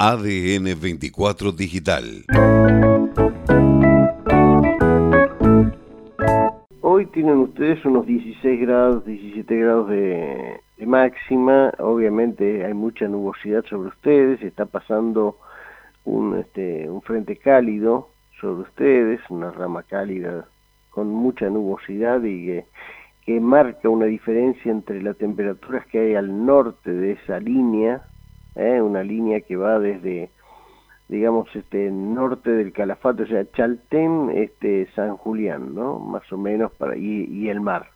ADN 24 Digital. Hoy tienen ustedes unos 16 grados, 17 grados de, máxima. Obviamente hay mucha nubosidad sobre ustedes. Está pasando un, este, un frente cálido sobre ustedes, una rama cálida con mucha nubosidad y que, que marca una diferencia entre las temperaturas que hay al norte de esa línea ¿eh? una línea que va desde digamos este norte del Calafate, o sea, Chaltén, este San Julián, ¿no? Más o menos para y, el mar.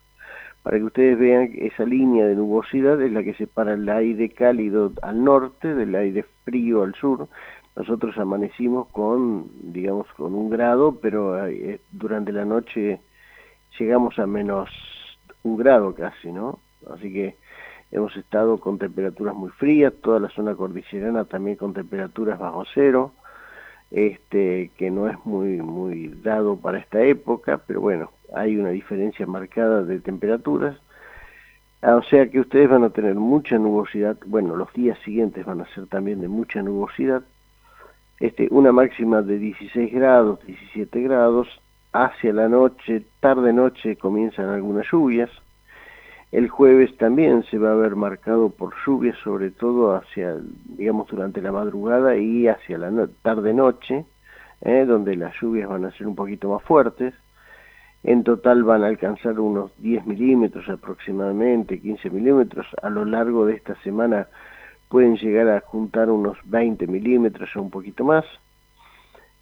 Para que ustedes vean esa línea de nubosidad es la que separa el aire cálido al norte del aire frío al sur. Nosotros amanecimos con, digamos, con un grado, pero eh, durante la noche llegamos a menos un grado casi, ¿no? Así que hemos estado con temperaturas muy frías, toda la zona cordillerana también con temperaturas bajo cero, este, que no es muy, dado para esta época, pero bueno, hay una diferencia marcada de temperaturas, ah, o sea que ustedes van a tener mucha nubosidad, bueno, los días siguientes van a ser también de mucha nubosidad, este, una máxima de 16 grados, 17 grados, hacia la noche, tarde-noche comienzan algunas lluvias, el jueves también se va a ver marcado por lluvias, sobre todo hacia, digamos, durante la madrugada y hacia la tarde-noche, ¿eh? donde las lluvias van a ser un poquito más fuertes. En total van a alcanzar unos 10 milímetros aproximadamente, 15 milímetros. A lo largo de esta semana pueden llegar a juntar unos 20 milímetros o un poquito más.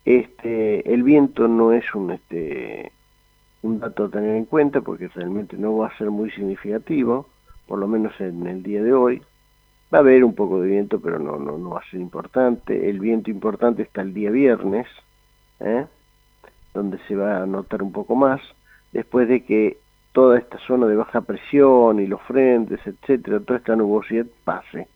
Este, el viento no es un, este, un dato a tener en cuenta porque realmente no va a ser muy significativo, por lo menos en el día de hoy. Va a haber un poco de viento, pero no, no, no va a ser importante. El viento importante está el día viernes, ¿eh? donde se va a notar un poco más, después de que toda esta zona de baja presión y los frentes, etcétera, toda esta nubosidad pase.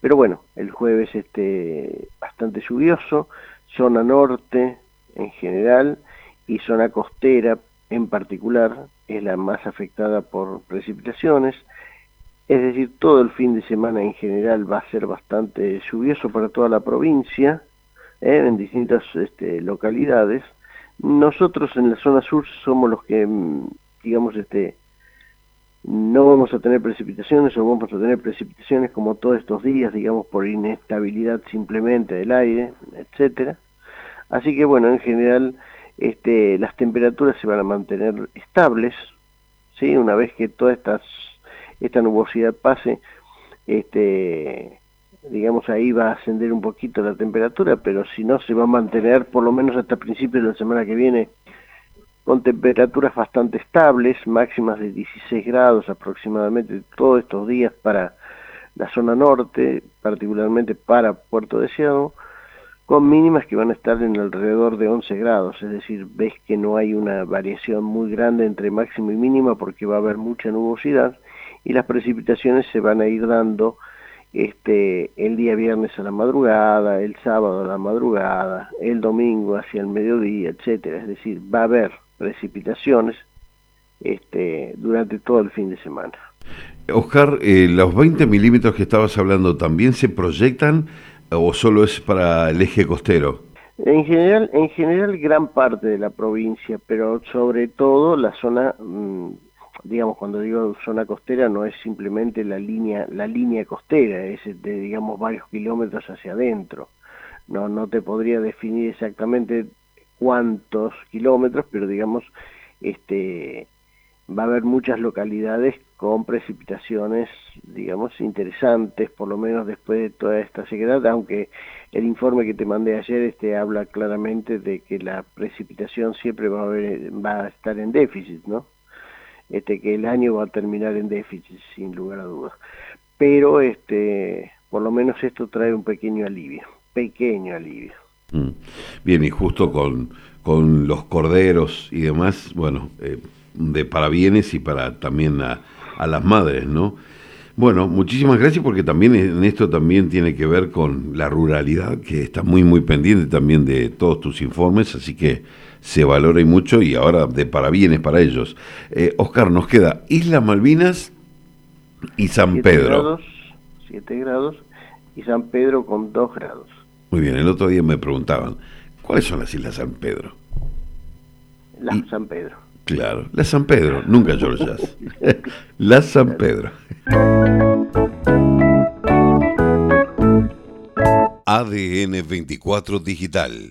Pero bueno, el jueves este bastante lluvioso, zona norte en general y zona costera en particular es la más afectada por precipitaciones, es decir, todo el fin de semana en general va a ser bastante lluvioso para toda la provincia, ¿eh? en distintas este, localidades. Nosotros en la zona sur somos los que, mm, digamos, este, no vamos a tener precipitaciones o vamos a tener precipitaciones como todos estos días, digamos, por inestabilidad simplemente del aire, etcétera. Así que bueno, en general este, las temperaturas se van a mantener estables, ¿sí? una vez que toda estas, esta nubosidad pase, este, digamos ahí va a ascender un poquito la temperatura, pero si no se va a mantener por lo menos hasta principios de la semana que viene con temperaturas bastante estables, máximas de 16 grados aproximadamente todos estos días para la zona norte, particularmente para Puerto Deseado, con mínimas que van a estar en alrededor de 11 grados, es decir, ves que no hay una variación muy grande entre máximo y mínima porque va a haber mucha nubosidad y las precipitaciones se van a ir dando este el día viernes a la madrugada, el sábado a la madrugada, el domingo hacia el mediodía, etcétera, es decir, va a haber precipitaciones este durante todo el fin de semana. Oscar, eh, los 20 milímetros que estabas hablando también se proyectan o solo es para el eje costero? En general, en general gran parte de la provincia, pero sobre todo la zona, mm, digamos, cuando digo zona costera no es simplemente la línea, la línea costera, es de, digamos, varios kilómetros hacia adentro. No, no te podría definir exactamente cuántos kilómetros, pero digamos, este, va a haber muchas localidades con precipitaciones, digamos, interesantes, por lo menos después de toda esta sequedad, aunque el informe que te mandé ayer este habla claramente de que la precipitación siempre va a, va a estar en déficit, ¿no? Este, que el año va a terminar en déficit, sin lugar a dudas. Pero, este, por lo menos esto trae un pequeño alivio, pequeño alivio. Mm. Bien, y justo con, con los corderos y demás, bueno, eh, de para bienes y para también a, a las madres, ¿no? Bueno, muchísimas gracias porque también en esto también tiene que ver con la ruralidad, que está muy, muy pendiente también de todos tus informes, así que se valora y mucho y ahora de parabienes para ellos. Eh, Oscar, nos queda Isla Malvinas y San Pedro. Grados, siete grados. y San Pedro con 2 grados. Muy bien, el otro día me preguntaban, ¿cuáles son las Islas San Pedro? Las San Pedro. Claro, la San Pedro, nunca George Jazz. la San Pedro. ADN 24 Digital